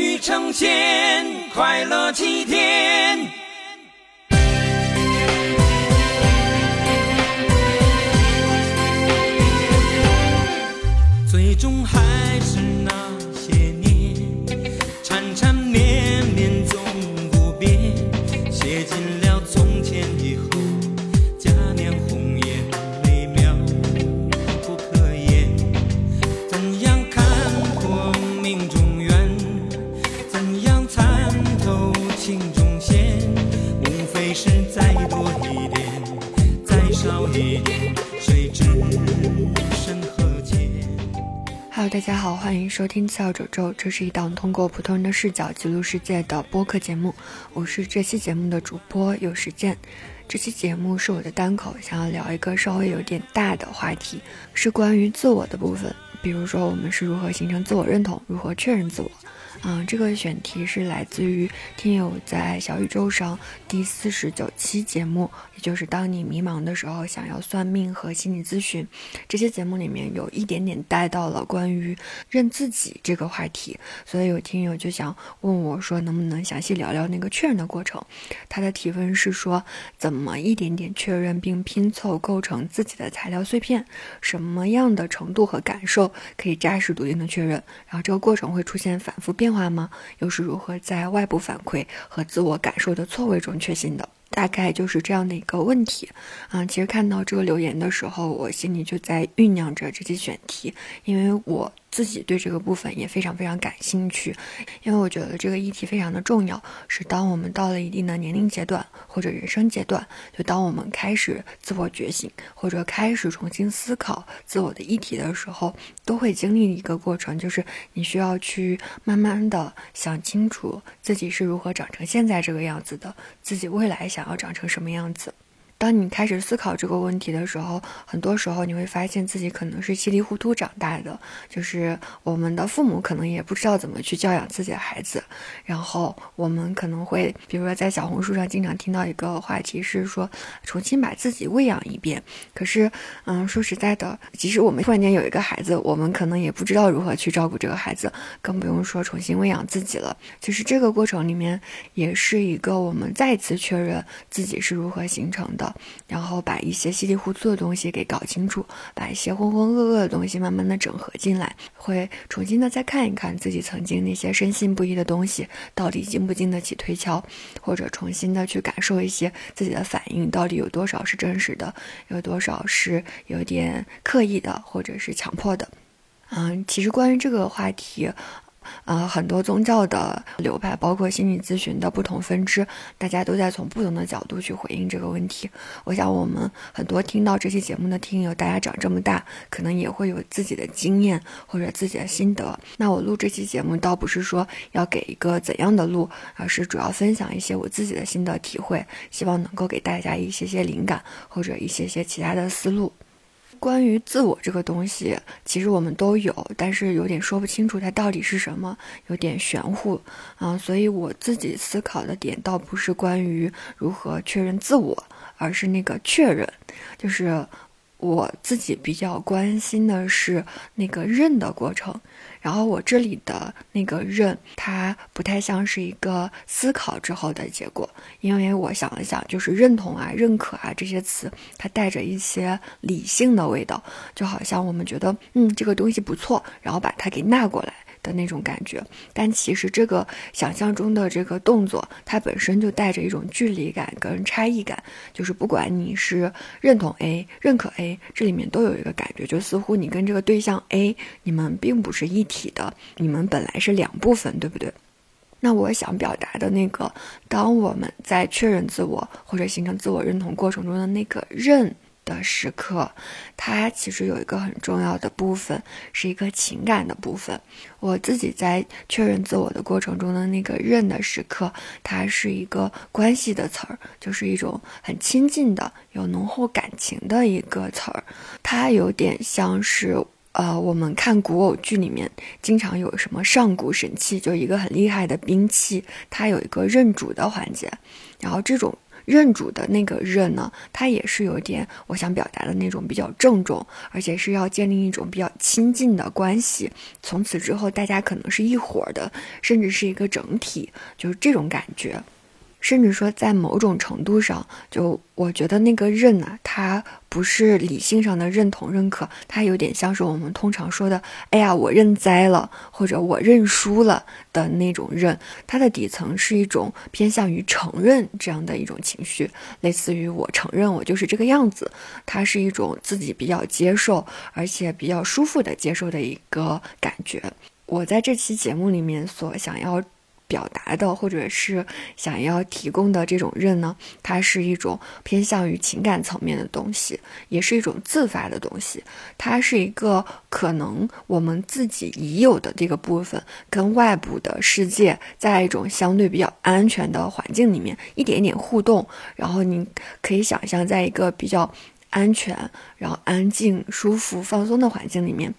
欲成仙，快乐齐天。大家好，欢迎收听笑褶皱，这是一档通过普通人的视角记录世界的播客节目。我是这期节目的主播有时间。这期节目是我的单口，想要聊一个稍微有点大的话题，是关于自我的部分。比如说，我们是如何形成自我认同，如何确认自我。嗯，这个选题是来自于听友在小宇宙上第四十九期节目，也就是当你迷茫的时候，想要算命和心理咨询。这些节目里面有一点点带到了关于认自己这个话题，所以有听友就想问我说，能不能详细聊聊那个确认的过程？他的提问是说，怎么一点点确认并拼凑构成自己的材料碎片？什么样的程度和感受可以扎实笃定的确认？然后这个过程会出现反复变化吗？又是如何在外部反馈和自我感受的错位中确信的？大概就是这样的一个问题，啊，其实看到这个留言的时候，我心里就在酝酿着这期选题，因为我自己对这个部分也非常非常感兴趣，因为我觉得这个议题非常的重要，是当我们到了一定的年龄阶段或者人生阶段，就当我们开始自我觉醒或者开始重新思考自我的议题的时候，都会经历一个过程，就是你需要去慢慢的想清楚自己是如何长成现在这个样子的，自己未来想要长成什么样子。当你开始思考这个问题的时候，很多时候你会发现自己可能是稀里糊涂长大的，就是我们的父母可能也不知道怎么去教养自己的孩子，然后我们可能会，比如说在小红书上经常听到一个话题是说，重新把自己喂养一遍。可是，嗯，说实在的，即使我们突然间有一个孩子，我们可能也不知道如何去照顾这个孩子，更不用说重新喂养自己了。其实这个过程里面，也是一个我们再次确认自己是如何形成的。然后把一些稀里糊涂的东西给搞清楚，把一些浑浑噩噩的东西慢慢的整合进来，会重新的再看一看自己曾经那些深信不疑的东西到底经不经得起推敲，或者重新的去感受一些自己的反应到底有多少是真实的，有多少是有点刻意的或者是强迫的。嗯，其实关于这个话题。呃，很多宗教的流派，包括心理咨询的不同分支，大家都在从不同的角度去回应这个问题。我想，我们很多听到这期节目的听友，大家长这么大，可能也会有自己的经验或者自己的心得。那我录这期节目，倒不是说要给一个怎样的路，而是主要分享一些我自己的心得体会，希望能够给大家一些些灵感或者一些些其他的思路。关于自我这个东西，其实我们都有，但是有点说不清楚它到底是什么，有点玄乎啊。所以我自己思考的点倒不是关于如何确认自我，而是那个确认，就是我自己比较关心的是那个认的过程。然后我这里的那个认，它不太像是一个思考之后的结果，因为我想了想，就是认同啊、认可啊这些词，它带着一些理性的味道，就好像我们觉得，嗯，这个东西不错，然后把它给纳过来。的那种感觉，但其实这个想象中的这个动作，它本身就带着一种距离感跟差异感。就是不管你是认同 A、认可 A，这里面都有一个感觉，就似乎你跟这个对象 A，你们并不是一体的，你们本来是两部分，对不对？那我想表达的那个，当我们在确认自我或者形成自我认同过程中的那个认。的时刻，它其实有一个很重要的部分，是一个情感的部分。我自己在确认自我的过程中的那个认的时刻，它是一个关系的词儿，就是一种很亲近的、有浓厚感情的一个词儿。它有点像是，呃，我们看古偶剧里面经常有什么上古神器，就一个很厉害的兵器，它有一个认主的环节，然后这种。认主的那个认呢，它也是有点我想表达的那种比较郑重，而且是要建立一种比较亲近的关系。从此之后，大家可能是一伙的，甚至是一个整体，就是这种感觉。甚至说，在某种程度上，就我觉得那个认呢，它不是理性上的认同、认可，它有点像是我们通常说的“哎呀，我认栽了”或者“我认输了”的那种认。它的底层是一种偏向于承认这样的一种情绪，类似于“我承认我就是这个样子”，它是一种自己比较接受，而且比较舒服的接受的一个感觉。我在这期节目里面所想要。表达的，或者是想要提供的这种认呢，它是一种偏向于情感层面的东西，也是一种自发的东西。它是一个可能我们自己已有的这个部分，跟外部的世界在一种相对比较安全的环境里面一点一点互动。然后你可以想象，在一个比较安全、然后安静、舒服、放松的环境里面。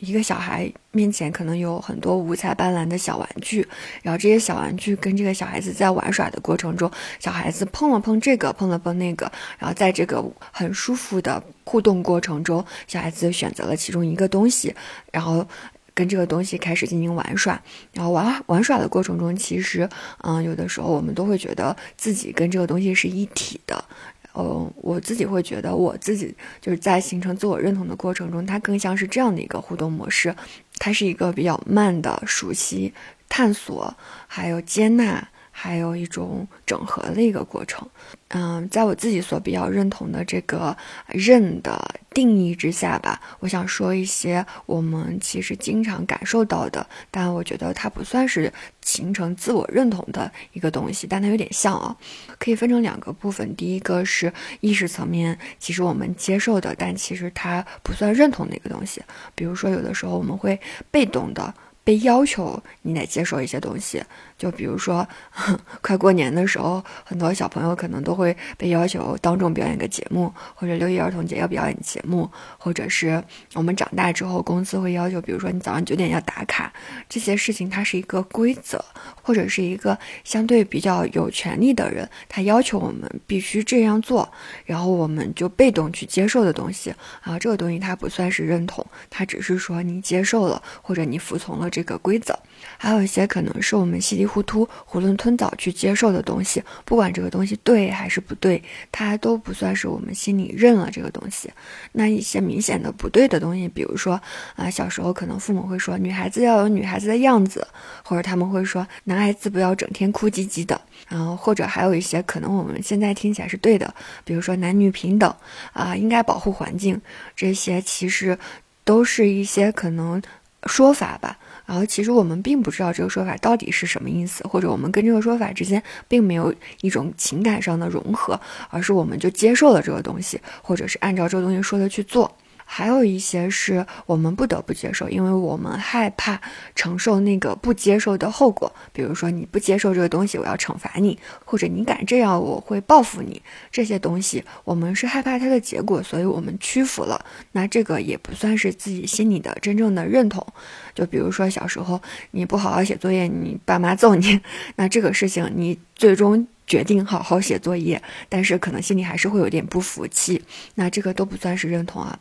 一个小孩面前可能有很多五彩斑斓的小玩具，然后这些小玩具跟这个小孩子在玩耍的过程中，小孩子碰了碰这个，碰了碰那个，然后在这个很舒服的互动过程中，小孩子选择了其中一个东西，然后跟这个东西开始进行玩耍，然后玩玩耍的过程中，其实，嗯，有的时候我们都会觉得自己跟这个东西是一体的。呃，我自己会觉得，我自己就是在形成自我认同的过程中，它更像是这样的一个互动模式，它是一个比较慢的熟悉、探索，还有接纳。还有一种整合的一个过程，嗯，在我自己所比较认同的这个认的定义之下吧，我想说一些我们其实经常感受到的，但我觉得它不算是形成自我认同的一个东西，但它有点像啊，可以分成两个部分，第一个是意识层面，其实我们接受的，但其实它不算认同的一个东西，比如说有的时候我们会被动的。被要求你得接受一些东西，就比如说，快过年的时候，很多小朋友可能都会被要求当众表演个节目，或者六一儿童节要表演节目，或者是我们长大之后，公司会要求，比如说你早上九点要打卡，这些事情它是一个规则，或者是一个相对比较有权利的人，他要求我们必须这样做，然后我们就被动去接受的东西啊，这个东西它不算是认同，它只是说你接受了，或者你服从了。这个规则，还有一些可能是我们稀里糊涂、囫囵吞枣去接受的东西，不管这个东西对还是不对，它都不算是我们心里认了这个东西。那一些明显的不对的东西，比如说啊，小时候可能父母会说女孩子要有女孩子的样子，或者他们会说男孩子不要整天哭唧唧的，然后或者还有一些可能我们现在听起来是对的，比如说男女平等啊，应该保护环境，这些其实都是一些可能说法吧。然后，其实我们并不知道这个说法到底是什么意思，或者我们跟这个说法之间并没有一种情感上的融合，而是我们就接受了这个东西，或者是按照这个东西说的去做。还有一些是我们不得不接受，因为我们害怕承受那个不接受的后果。比如说，你不接受这个东西，我要惩罚你；或者你敢这样，我会报复你。这些东西，我们是害怕它的结果，所以我们屈服了。那这个也不算是自己心里的真正的认同。就比如说，小时候你不好好写作业，你爸妈揍你，那这个事情你最终决定好好写作业，但是可能心里还是会有点不服气。那这个都不算是认同啊。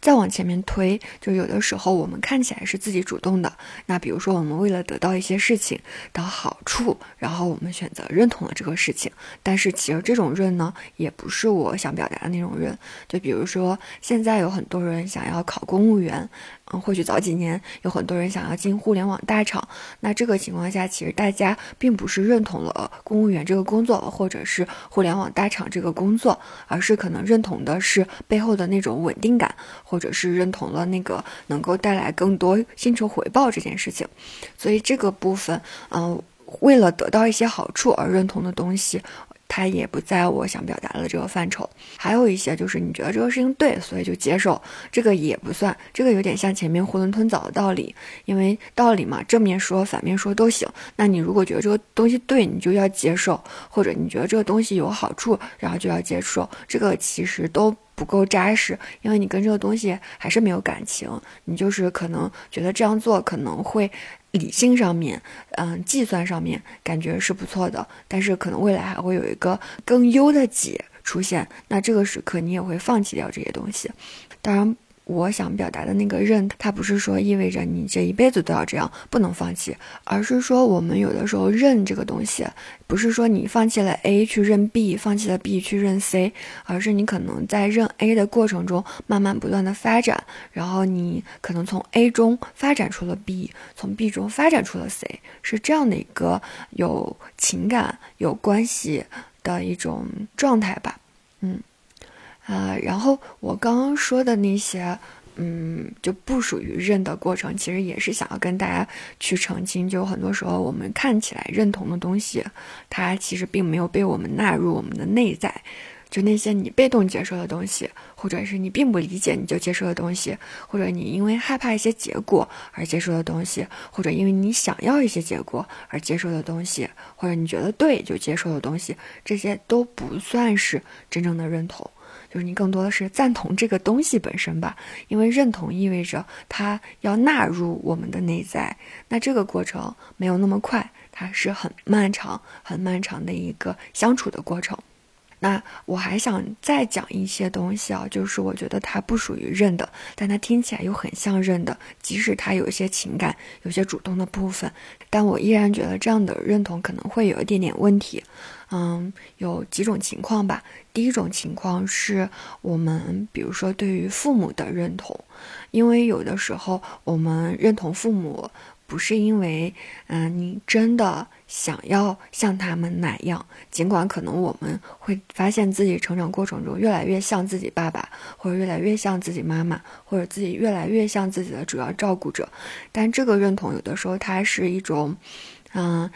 再往前面推，就有的时候我们看起来是自己主动的。那比如说，我们为了得到一些事情的好处，然后我们选择认同了这个事情。但是其实这种认呢，也不是我想表达的那种认。就比如说，现在有很多人想要考公务员。嗯，或许早几年有很多人想要进互联网大厂，那这个情况下，其实大家并不是认同了公务员这个工作，或者是互联网大厂这个工作，而是可能认同的是背后的那种稳定感，或者是认同了那个能够带来更多薪酬回报这件事情。所以这个部分，嗯，为了得到一些好处而认同的东西。它也不在我想表达的这个范畴，还有一些就是你觉得这个事情对，所以就接受，这个也不算，这个有点像前面囫囵吞枣的道理，因为道理嘛，正面说、反面说都行。那你如果觉得这个东西对，你就要接受；或者你觉得这个东西有好处，然后就要接受，这个其实都不够扎实，因为你跟这个东西还是没有感情，你就是可能觉得这样做可能会。理性上面，嗯，计算上面感觉是不错的，但是可能未来还会有一个更优的解出现，那这个时刻你也会放弃掉这些东西。当然。我想表达的那个认，它不是说意味着你这一辈子都要这样，不能放弃，而是说我们有的时候认这个东西，不是说你放弃了 A 去认 B，放弃了 B 去认 C，而是你可能在认 A 的过程中，慢慢不断的发展，然后你可能从 A 中发展出了 B，从 B 中发展出了 C，是这样的一个有情感、有关系的一种状态吧，嗯。啊，然后我刚刚说的那些，嗯，就不属于认的过程，其实也是想要跟大家去澄清，就很多时候我们看起来认同的东西，它其实并没有被我们纳入我们的内在，就那些你被动接受的东西，或者是你并不理解你就接受的东西，或者你因为害怕一些结果而接受的东西，或者因为你想要一些结果而接受的东西，或者你觉得对就接受的东西，这些都不算是真正的认同。就是你更多的是赞同这个东西本身吧，因为认同意味着它要纳入我们的内在，那这个过程没有那么快，它是很漫长、很漫长的一个相处的过程。那我还想再讲一些东西啊，就是我觉得它不属于认的，但它听起来又很像认的，即使它有一些情感、有些主动的部分，但我依然觉得这样的认同可能会有一点点问题。嗯，有几种情况吧。第一种情况是我们，比如说对于父母的认同，因为有的时候我们认同父母。不是因为，嗯，你真的想要像他们那样，尽管可能我们会发现自己成长过程中越来越像自己爸爸，或者越来越像自己妈妈，或者自己越来越像自己的主要照顾者，但这个认同有的时候它是一种，嗯。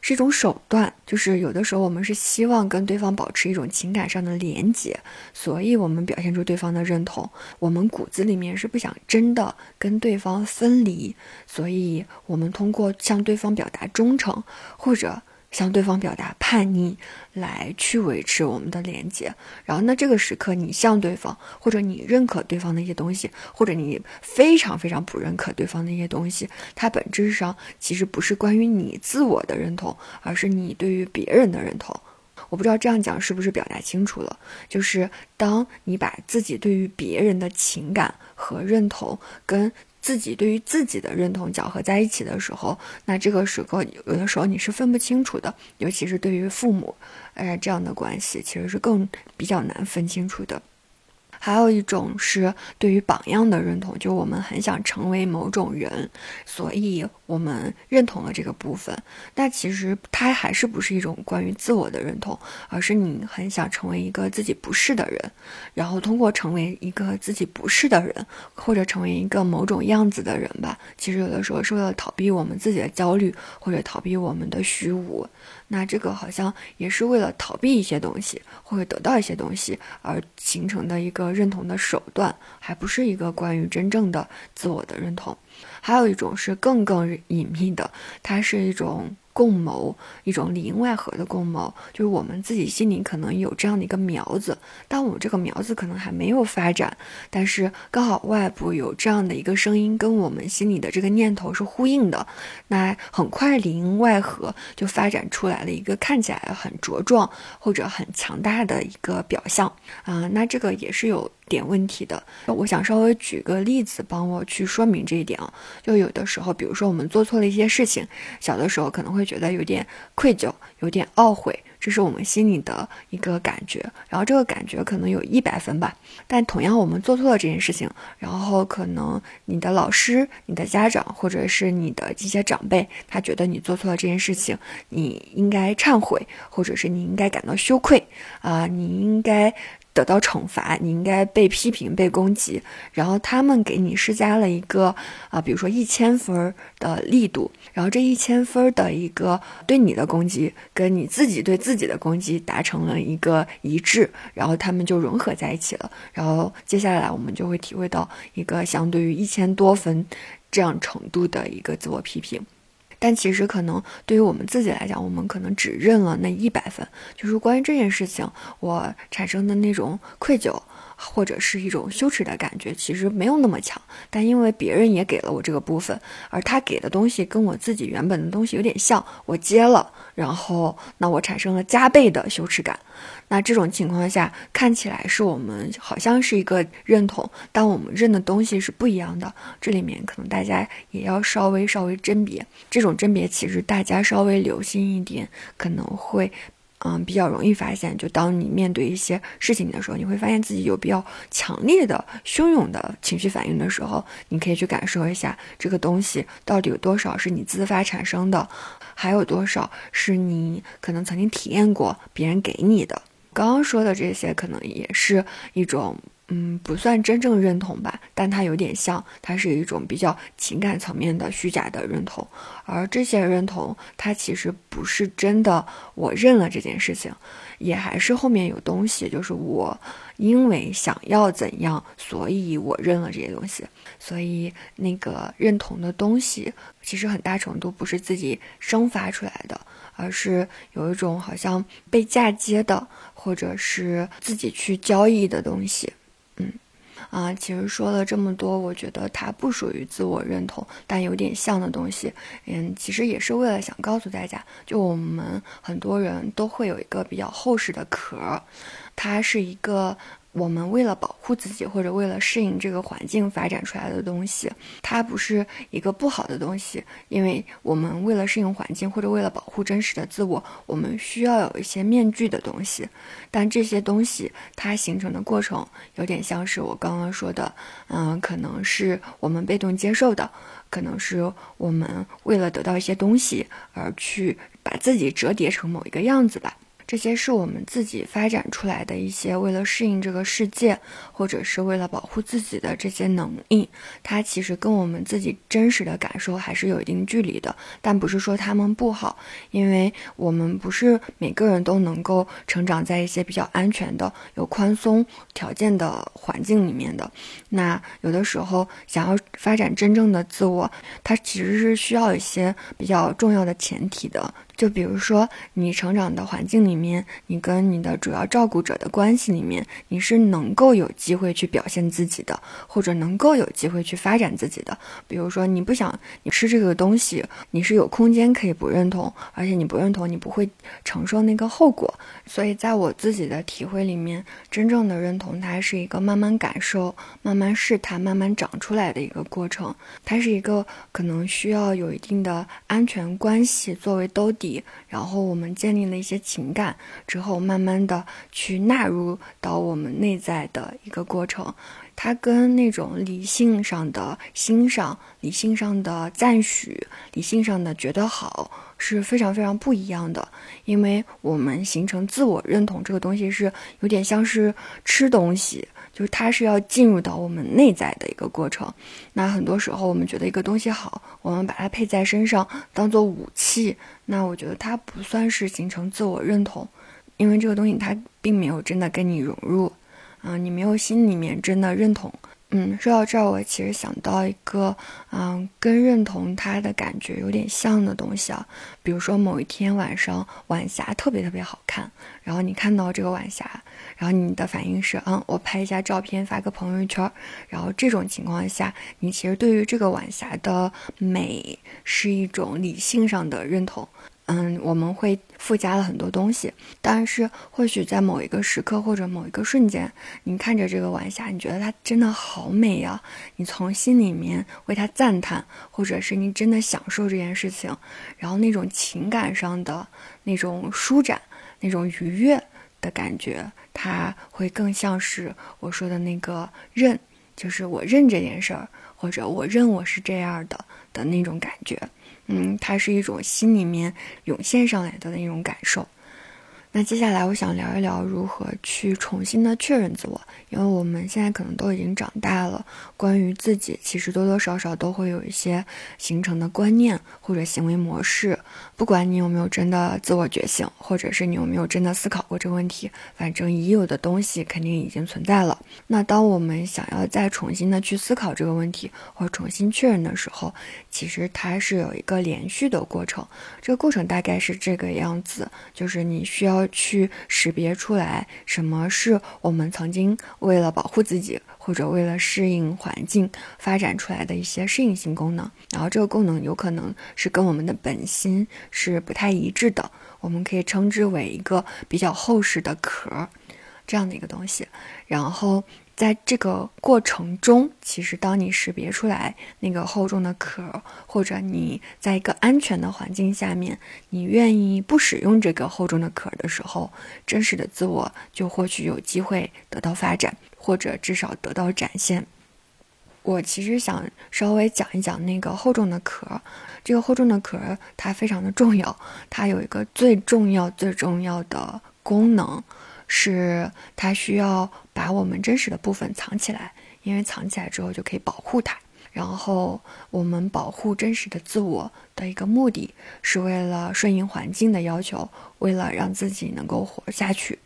是一种手段，就是有的时候我们是希望跟对方保持一种情感上的连接，所以我们表现出对方的认同。我们骨子里面是不想真的跟对方分离，所以我们通过向对方表达忠诚，或者。向对方表达叛逆，来去维持我们的连接。然后，那这个时刻，你向对方，或者你认可对方的一些东西，或者你非常非常不认可对方的一些东西，它本质上其实不是关于你自我的认同，而是你对于别人的认同。我不知道这样讲是不是表达清楚了？就是当你把自己对于别人的情感和认同跟。自己对于自己的认同搅合在一起的时候，那这个时候有的时候你是分不清楚的，尤其是对于父母，哎，这样的关系其实是更比较难分清楚的。还有一种是对于榜样的认同，就我们很想成为某种人，所以我们认同了这个部分。但其实它还是不是一种关于自我的认同，而是你很想成为一个自己不是的人，然后通过成为一个自己不是的人，或者成为一个某种样子的人吧。其实有的时候是为了逃避我们自己的焦虑，或者逃避我们的虚无。那这个好像也是为了逃避一些东西，或者得到一些东西而形成的一个认同的手段，还不是一个关于真正的自我的认同。还有一种是更更隐秘的，它是一种。共谋一种里应外合的共谋，就是我们自己心里可能有这样的一个苗子，但我们这个苗子可能还没有发展，但是刚好外部有这样的一个声音跟我们心里的这个念头是呼应的，那很快里应外合就发展出来了一个看起来很茁壮或者很强大的一个表象啊，那这个也是有。点问题的，我想稍微举个例子，帮我去说明这一点啊。就有的时候，比如说我们做错了一些事情，小的时候可能会觉得有点愧疚，有点懊悔，这是我们心里的一个感觉。然后这个感觉可能有一百分吧。但同样，我们做错了这件事情，然后可能你的老师、你的家长或者是你的一些长辈，他觉得你做错了这件事情，你应该忏悔，或者是你应该感到羞愧啊，你应该。得到惩罚，你应该被批评、被攻击，然后他们给你施加了一个啊，比如说一千分的力度，然后这一千分的一个对你的攻击，跟你自己对自己的攻击达成了一个一致，然后他们就融合在一起了，然后接下来我们就会体会到一个相对于一千多分这样程度的一个自我批评。但其实可能对于我们自己来讲，我们可能只认了那一百分。就是关于这件事情，我产生的那种愧疚，或者是一种羞耻的感觉，其实没有那么强。但因为别人也给了我这个部分，而他给的东西跟我自己原本的东西有点像，我接了，然后那我产生了加倍的羞耻感。那这种情况下，看起来是我们好像是一个认同，但我们认的东西是不一样的。这里面可能大家也要稍微稍微甄别，这种甄别其实大家稍微留心一点，可能会。嗯，比较容易发现，就当你面对一些事情的时候，你会发现自己有比较强烈的、汹涌的情绪反应的时候，你可以去感受一下这个东西到底有多少是你自发产生的，还有多少是你可能曾经体验过别人给你的。刚刚说的这些，可能也是一种。嗯，不算真正认同吧，但它有点像，它是一种比较情感层面的虚假的认同，而这些认同，它其实不是真的，我认了这件事情，也还是后面有东西，就是我因为想要怎样，所以我认了这些东西，所以那个认同的东西，其实很大程度不是自己生发出来的，而是有一种好像被嫁接的，或者是自己去交易的东西。嗯，啊，其实说了这么多，我觉得它不属于自我认同，但有点像的东西，嗯，其实也是为了想告诉大家，就我们很多人都会有一个比较厚实的壳，它是一个。我们为了保护自己，或者为了适应这个环境发展出来的东西，它不是一个不好的东西。因为我们为了适应环境，或者为了保护真实的自我，我们需要有一些面具的东西。但这些东西它形成的过程，有点像是我刚刚说的，嗯，可能是我们被动接受的，可能是我们为了得到一些东西而去把自己折叠成某一个样子吧。这些是我们自己发展出来的一些为了适应这个世界，或者是为了保护自己的这些能力，它其实跟我们自己真实的感受还是有一定距离的。但不是说他们不好，因为我们不是每个人都能够成长在一些比较安全的、有宽松条件的环境里面的。那有的时候想要发展真正的自我，它其实是需要一些比较重要的前提的。就比如说，你成长的环境里面，你跟你的主要照顾者的关系里面，你是能够有机会去表现自己的，或者能够有机会去发展自己的。比如说，你不想你吃这个东西，你是有空间可以不认同，而且你不认同，你不会承受那个后果。所以，在我自己的体会里面，真正的认同，它是一个慢慢感受、慢慢试探、慢慢长出来的一个过程。它是一个可能需要有一定的安全关系作为兜底。然后我们建立了一些情感之后，慢慢的去纳入到我们内在的一个过程，它跟那种理性上的欣赏、理性上的赞许、理性上的觉得好是非常非常不一样的。因为我们形成自我认同这个东西是有点像是吃东西。就是它是要进入到我们内在的一个过程，那很多时候我们觉得一个东西好，我们把它配在身上当做武器，那我觉得它不算是形成自我认同，因为这个东西它并没有真的跟你融入，啊，你没有心里面真的认同。嗯，说到这儿，我其实想到一个，嗯，跟认同它的感觉有点像的东西啊。比如说某一天晚上晚霞特别特别好看，然后你看到这个晚霞，然后你的反应是，嗯，我拍一下照片发个朋友圈。然后这种情况下，你其实对于这个晚霞的美是一种理性上的认同。嗯，我们会附加了很多东西，但是或许在某一个时刻或者某一个瞬间，你看着这个晚霞，你觉得它真的好美呀，你从心里面为它赞叹，或者是你真的享受这件事情，然后那种情感上的那种舒展、那种愉悦的感觉，它会更像是我说的那个认，就是我认这件事儿，或者我认我是这样的的那种感觉。嗯，它是一种心里面涌现上来的那种感受。那接下来我想聊一聊如何去重新的确认自我，因为我们现在可能都已经长大了，关于自己其实多多少少都会有一些形成的观念或者行为模式，不管你有没有真的自我觉醒，或者是你有没有真的思考过这个问题，反正已有的东西肯定已经存在了。那当我们想要再重新的去思考这个问题，或重新确认的时候，其实它是有一个连续的过程。这个过程大概是这个样子，就是你需要去识别出来什么是我们曾经为了保护自己。或者为了适应环境发展出来的一些适应性功能，然后这个功能有可能是跟我们的本心是不太一致的，我们可以称之为一个比较厚实的壳，这样的一个东西，然后。在这个过程中，其实当你识别出来那个厚重的壳，或者你在一个安全的环境下面，你愿意不使用这个厚重的壳的时候，真实的自我就或许有机会得到发展，或者至少得到展现。我其实想稍微讲一讲那个厚重的壳，这个厚重的壳它非常的重要，它有一个最重要最重要的功能。是它需要把我们真实的部分藏起来，因为藏起来之后就可以保护它。然后我们保护真实的自我的一个目的是为了顺应环境的要求，为了让自己能够活下去。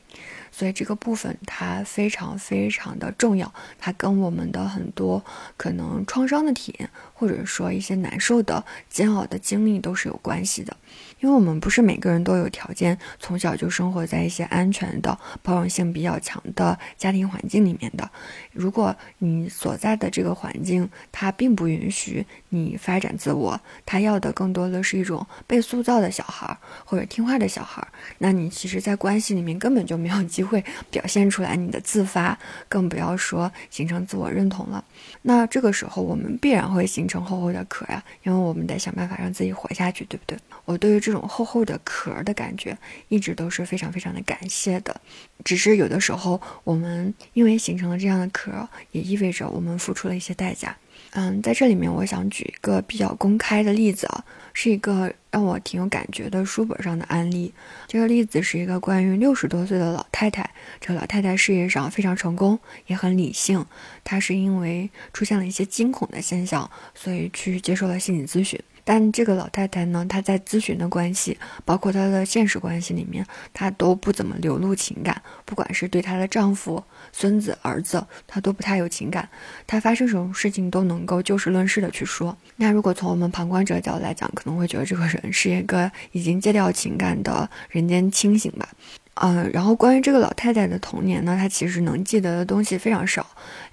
所以这个部分它非常非常的重要，它跟我们的很多可能创伤的体验，或者说一些难受的、煎熬的经历都是有关系的。因为我们不是每个人都有条件从小就生活在一些安全的、包容性比较强的家庭环境里面的。如果你所在的这个环境它并不允许你发展自我，它要的更多的是一种被塑造的小孩或者听话的小孩，那你其实，在关系里面根本就没有机会表现出来你的自发，更不要说形成自我认同了。那这个时候，我们必然会形成厚厚的壳呀，因为我们得想办法让自己活下去，对不对？我对于这种厚厚的壳的感觉，一直都是非常非常的感谢的。只是有的时候，我们因为形成了这样的壳，也意味着我们付出了一些代价。嗯，在这里面，我想举一个比较公开的例子啊，是一个让我挺有感觉的书本上的案例。这个例子是一个关于六十多岁的老太太，这个老太太事业上非常成功，也很理性。她是因为出现了一些惊恐的现象，所以去接受了心理咨询。但这个老太太呢，她在咨询的关系，包括她的现实关系里面，她都不怎么流露情感。不管是对她的丈夫、孙子、儿子，她都不太有情感。她发生什么事情都能够就事论事的去说。那如果从我们旁观者角度来讲，可能会觉得这个人是一个已经戒掉情感的人间清醒吧。嗯，然后关于这个老太太的童年呢，她其实能记得的东西非常少，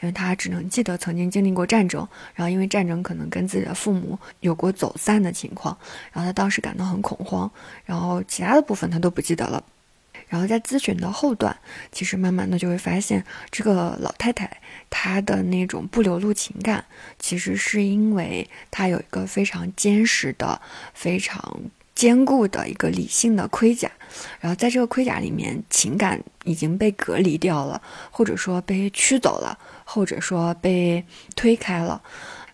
因为她只能记得曾经经历过战争，然后因为战争可能跟自己的父母有过走散的情况，然后她当时感到很恐慌，然后其他的部分她都不记得了。然后在咨询的后段，其实慢慢的就会发现，这个老太太她的那种不流露情感，其实是因为她有一个非常坚实的、非常。坚固的一个理性的盔甲，然后在这个盔甲里面，情感已经被隔离掉了，或者说被驱走了，或者说被推开了。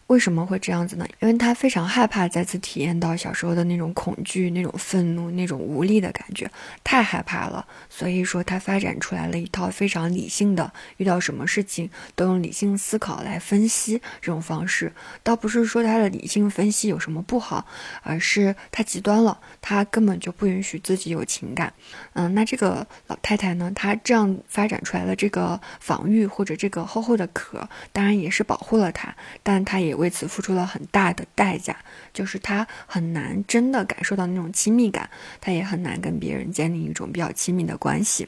为什么会这样子呢？因为他非常害怕再次体验到小时候的那种恐惧、那种愤怒、那种无力的感觉，太害怕了。所以说，他发展出来了一套非常理性的，遇到什么事情都用理性思考来分析这种方式。倒不是说他的理性分析有什么不好，而是他极端了，他根本就不允许自己有情感。嗯，那这个老太太呢，她这样发展出来的这个防御或者这个厚厚的壳，当然也是保护了她，但她也。为此付出了很大的代价，就是他很难真的感受到那种亲密感，他也很难跟别人建立一种比较亲密的关系。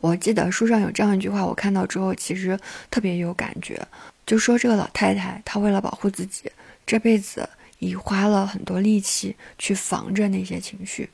我记得书上有这样一句话，我看到之后其实特别有感觉，就说这个老太太她为了保护自己，这辈子已花了很多力气去防着那些情绪。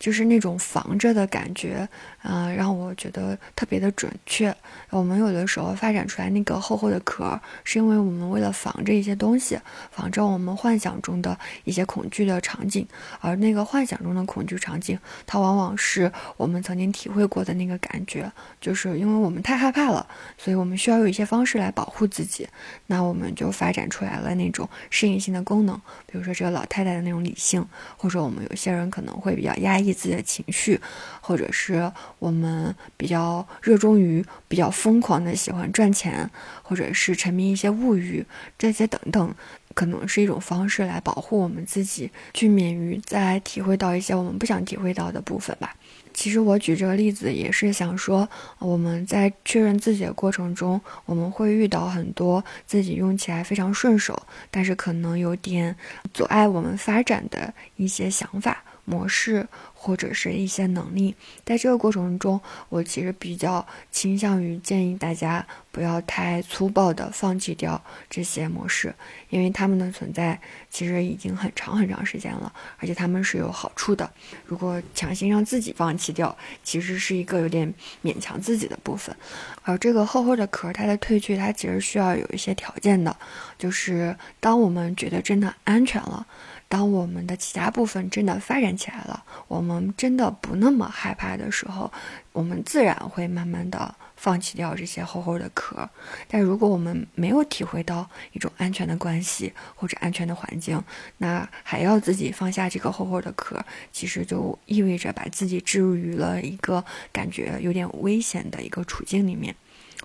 就是那种防着的感觉，嗯，让我觉得特别的准确。我们有的时候发展出来那个厚厚的壳，是因为我们为了防着一些东西，防着我们幻想中的一些恐惧的场景。而那个幻想中的恐惧场景，它往往是我们曾经体会过的那个感觉。就是因为我们太害怕了，所以我们需要有一些方式来保护自己。那我们就发展出来了那种适应性的功能，比如说这个老太太的那种理性，或者我们有些人可能会比较压。抑自己的情绪，或者是我们比较热衷于比较疯狂的喜欢赚钱，或者是沉迷一些物欲，这些等等，可能是一种方式来保护我们自己，去免于再体会到一些我们不想体会到的部分吧。其实我举这个例子也是想说，我们在确认自己的过程中，我们会遇到很多自己用起来非常顺手，但是可能有点阻碍我们发展的一些想法。模式或者是一些能力，在这个过程中，我其实比较倾向于建议大家不要太粗暴的放弃掉这些模式，因为他们的存在其实已经很长很长时间了，而且他们是有好处的。如果强行让自己放弃掉，其实是一个有点勉强自己的部分。而这个厚厚的壳，它的褪去，它其实需要有一些条件的，就是当我们觉得真的安全了。当我们的其他部分真的发展起来了，我们真的不那么害怕的时候，我们自然会慢慢的放弃掉这些厚厚的壳。但如果我们没有体会到一种安全的关系或者安全的环境，那还要自己放下这个厚厚的壳，其实就意味着把自己置入于了一个感觉有点危险的一个处境里面。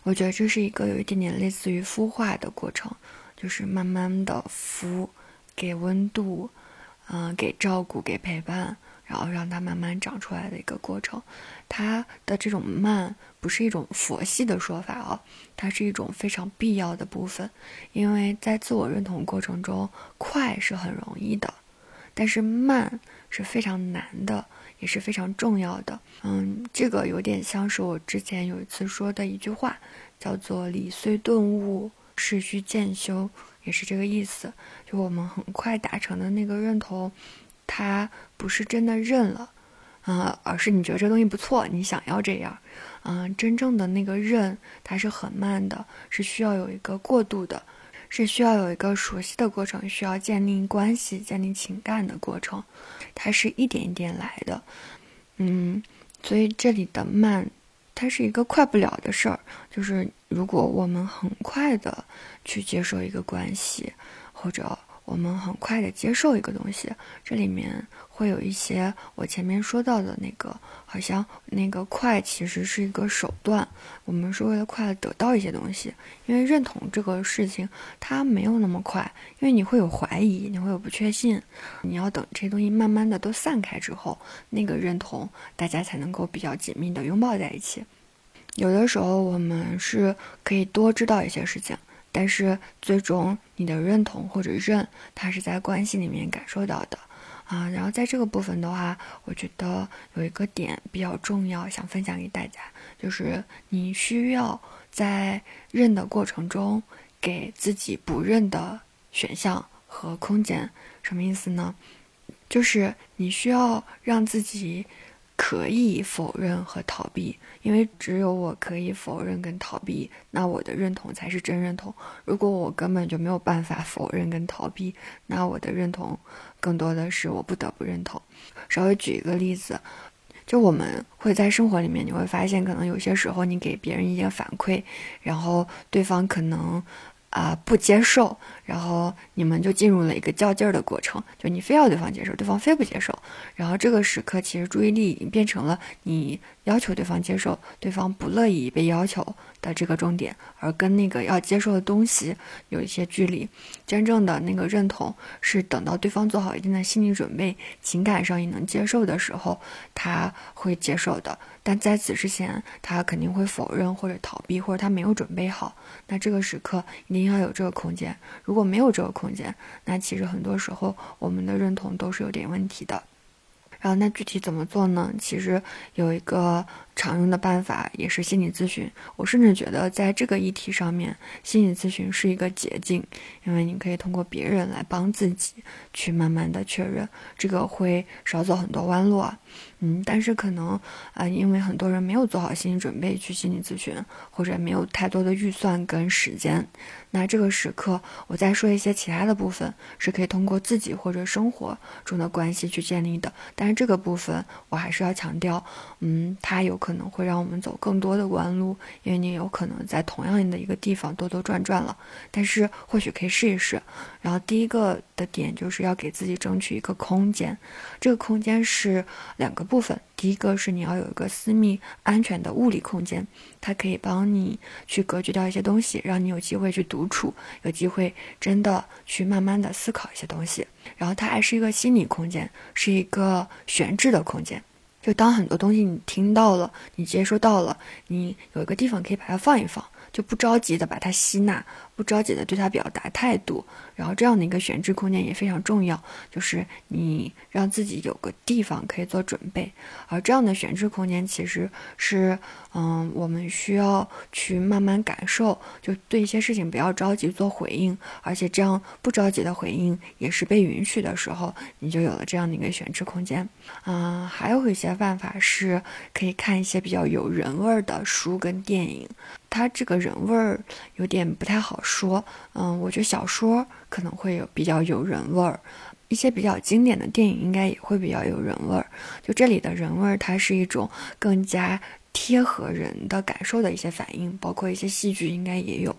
我觉得这是一个有一点点类似于孵化的过程，就是慢慢的孵。给温度，嗯，给照顾，给陪伴，然后让它慢慢长出来的一个过程。它的这种慢，不是一种佛系的说法哦，它是一种非常必要的部分。因为在自我认同过程中，快是很容易的，但是慢是非常难的，也是非常重要的。嗯，这个有点像是我之前有一次说的一句话，叫做“理虽顿悟，事须渐修”。也是这个意思，就我们很快达成的那个认同，它不是真的认了，啊，而是你觉得这东西不错，你想要这样，嗯，真正的那个认，它是很慢的，是需要有一个过渡的，是需要有一个熟悉的过程，需要建立关系、建立情感的过程，它是一点一点来的，嗯，所以这里的慢。它是一个快不了的事儿，就是如果我们很快的去接受一个关系，或者我们很快的接受一个东西，这里面会有一些我前面说到的那个，好像那个快其实是一个手段，我们是为了快得到一些东西，因为认同这个事情它没有那么快，因为你会有怀疑，你会有不确信，你要等这些东西慢慢的都散开之后，那个认同大家才能够比较紧密的拥抱在一起。有的时候我们是可以多知道一些事情，但是最终你的认同或者认，它是在关系里面感受到的，啊，然后在这个部分的话，我觉得有一个点比较重要，想分享给大家，就是你需要在认的过程中给自己不认的选项和空间，什么意思呢？就是你需要让自己。可以否认和逃避，因为只有我可以否认跟逃避，那我的认同才是真认同。如果我根本就没有办法否认跟逃避，那我的认同更多的是我不得不认同。稍微举一个例子，就我们会在生活里面，你会发现，可能有些时候你给别人一些反馈，然后对方可能。啊，不接受，然后你们就进入了一个较劲儿的过程，就你非要对方接受，对方非不接受，然后这个时刻其实注意力已经变成了你要求对方接受，对方不乐意被要求的这个重点，而跟那个要接受的东西有一些距离。真正的那个认同是等到对方做好一定的心理准备，情感上也能接受的时候，他会接受的。但在此之前，他肯定会否认或者逃避，或者他没有准备好。那这个时刻一定要有这个空间。如如果没有这个空间，那其实很多时候我们的认同都是有点问题的。然后那具体怎么做呢？其实有一个常用的办法，也是心理咨询。我甚至觉得在这个议题上面，心理咨询是一个捷径，因为你可以通过别人来帮自己去慢慢的确认，这个会少走很多弯路。嗯，但是可能啊，因为很多人没有做好心理准备去心理咨询，或者没有太多的预算跟时间，那这个时刻我再说一些其他的部分，是可以通过自己或者生活中的关系去建立的。但是这个部分我还是要强调，嗯，它有可能会让我们走更多的弯路，因为你有可能在同样的一个地方兜兜转转了。但是或许可以试一试。然后第一个的点就是要给自己争取一个空间，这个空间是两个部分。第一个是你要有一个私密、安全的物理空间，它可以帮你去隔绝掉一些东西，让你有机会去独处，有机会真的去慢慢的思考一些东西。然后它还是一个心理空间，是一个悬置的空间。就当很多东西你听到了，你接收到了，你有一个地方可以把它放一放。就不着急的把它吸纳，不着急的对它表达态度，然后这样的一个悬置空间也非常重要，就是你让自己有个地方可以做准备，而这样的悬置空间其实是，嗯，我们需要去慢慢感受，就对一些事情不要着急做回应，而且这样不着急的回应也是被允许的时候，你就有了这样的一个悬置空间。嗯，还有一些办法是可以看一些比较有人味儿的书跟电影。它这个人味儿有点不太好说，嗯，我觉得小说可能会有比较有人味儿，一些比较经典的电影应该也会比较有人味儿。就这里的人味儿，它是一种更加贴合人的感受的一些反应，包括一些戏剧应该也有。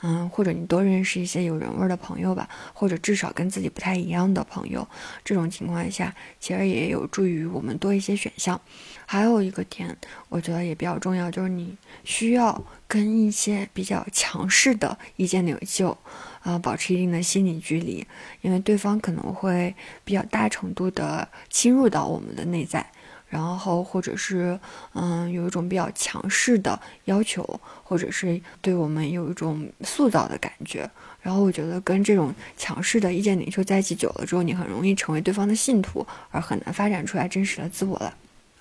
嗯，或者你多认识一些有人味的朋友吧，或者至少跟自己不太一样的朋友，这种情况下其实也有助于我们多一些选项。还有一个点，我觉得也比较重要，就是你需要跟一些比较强势的意见领袖，啊，保持一定的心理距离，因为对方可能会比较大程度的侵入到我们的内在。然后，或者是，嗯，有一种比较强势的要求，或者是对我们有一种塑造的感觉。然后，我觉得跟这种强势的意见领袖在一起久了之后，你很容易成为对方的信徒，而很难发展出来真实的自我了。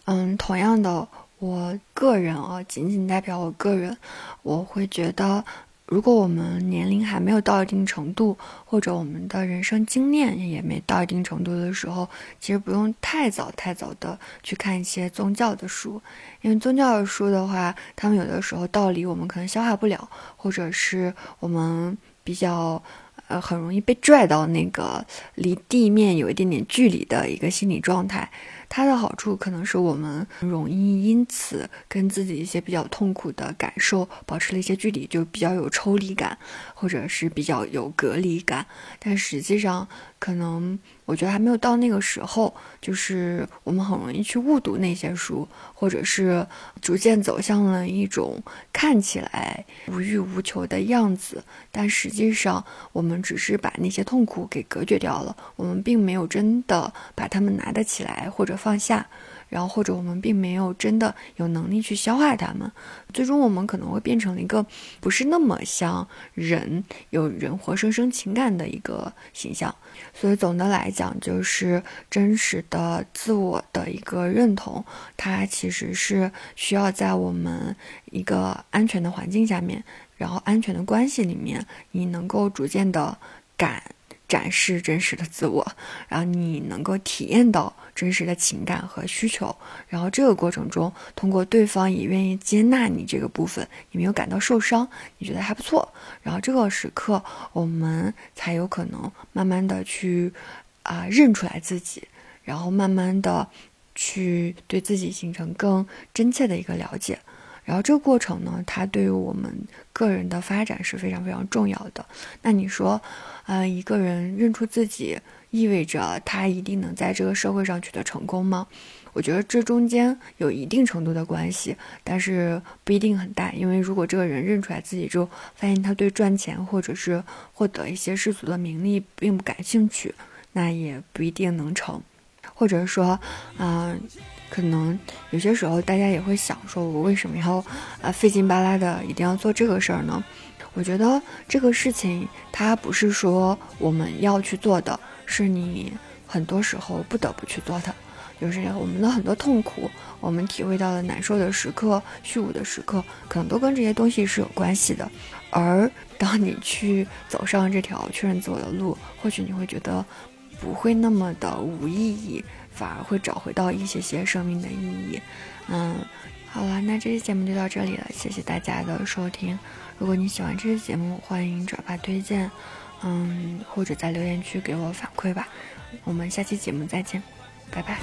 嗯，同样的，我个人啊，仅仅代表我个人，我会觉得。如果我们年龄还没有到一定程度，或者我们的人生经验也没到一定程度的时候，其实不用太早太早的去看一些宗教的书，因为宗教的书的话，他们有的时候道理我们可能消化不了，或者是我们比较呃很容易被拽到那个离地面有一点点距离的一个心理状态。它的好处可能是我们容易因此跟自己一些比较痛苦的感受保持了一些距离，就比较有抽离感，或者是比较有隔离感。但实际上，可能我觉得还没有到那个时候，就是我们很容易去误读那些书，或者是逐渐走向了一种看起来无欲无求的样子，但实际上我们只是把那些痛苦给隔绝掉了，我们并没有真的把它们拿得起来，或者。放下，然后或者我们并没有真的有能力去消化它们，最终我们可能会变成了一个不是那么像人有人活生生情感的一个形象。所以总的来讲，就是真实的自我的一个认同，它其实是需要在我们一个安全的环境下面，然后安全的关系里面，你能够逐渐的敢。展示真实的自我，然后你能够体验到真实的情感和需求，然后这个过程中，通过对方也愿意接纳你这个部分，你没有感到受伤，你觉得还不错，然后这个时刻，我们才有可能慢慢的去啊认出来自己，然后慢慢的去对自己形成更真切的一个了解。然后这个过程呢，它对于我们个人的发展是非常非常重要的。那你说，呃，一个人认出自己，意味着他一定能在这个社会上取得成功吗？我觉得这中间有一定程度的关系，但是不一定很大。因为如果这个人认出来自己之后，发现他对赚钱或者是获得一些世俗的名利并不感兴趣，那也不一定能成。或者说，嗯。可能有些时候大家也会想说，我为什么要啊费劲巴拉的一定要做这个事儿呢？我觉得这个事情它不是说我们要去做的，是你很多时候不得不去做的。就是我们的很多痛苦，我们体会到的难受的时刻、虚无的时刻，可能都跟这些东西是有关系的。而当你去走上这条确认自我的路，或许你会觉得不会那么的无意义。反而会找回到一些些生命的意义。嗯，好了，那这期节目就到这里了，谢谢大家的收听。如果你喜欢这期节目，欢迎转发推荐。嗯，或者在留言区给我反馈吧。我们下期节目再见，拜拜。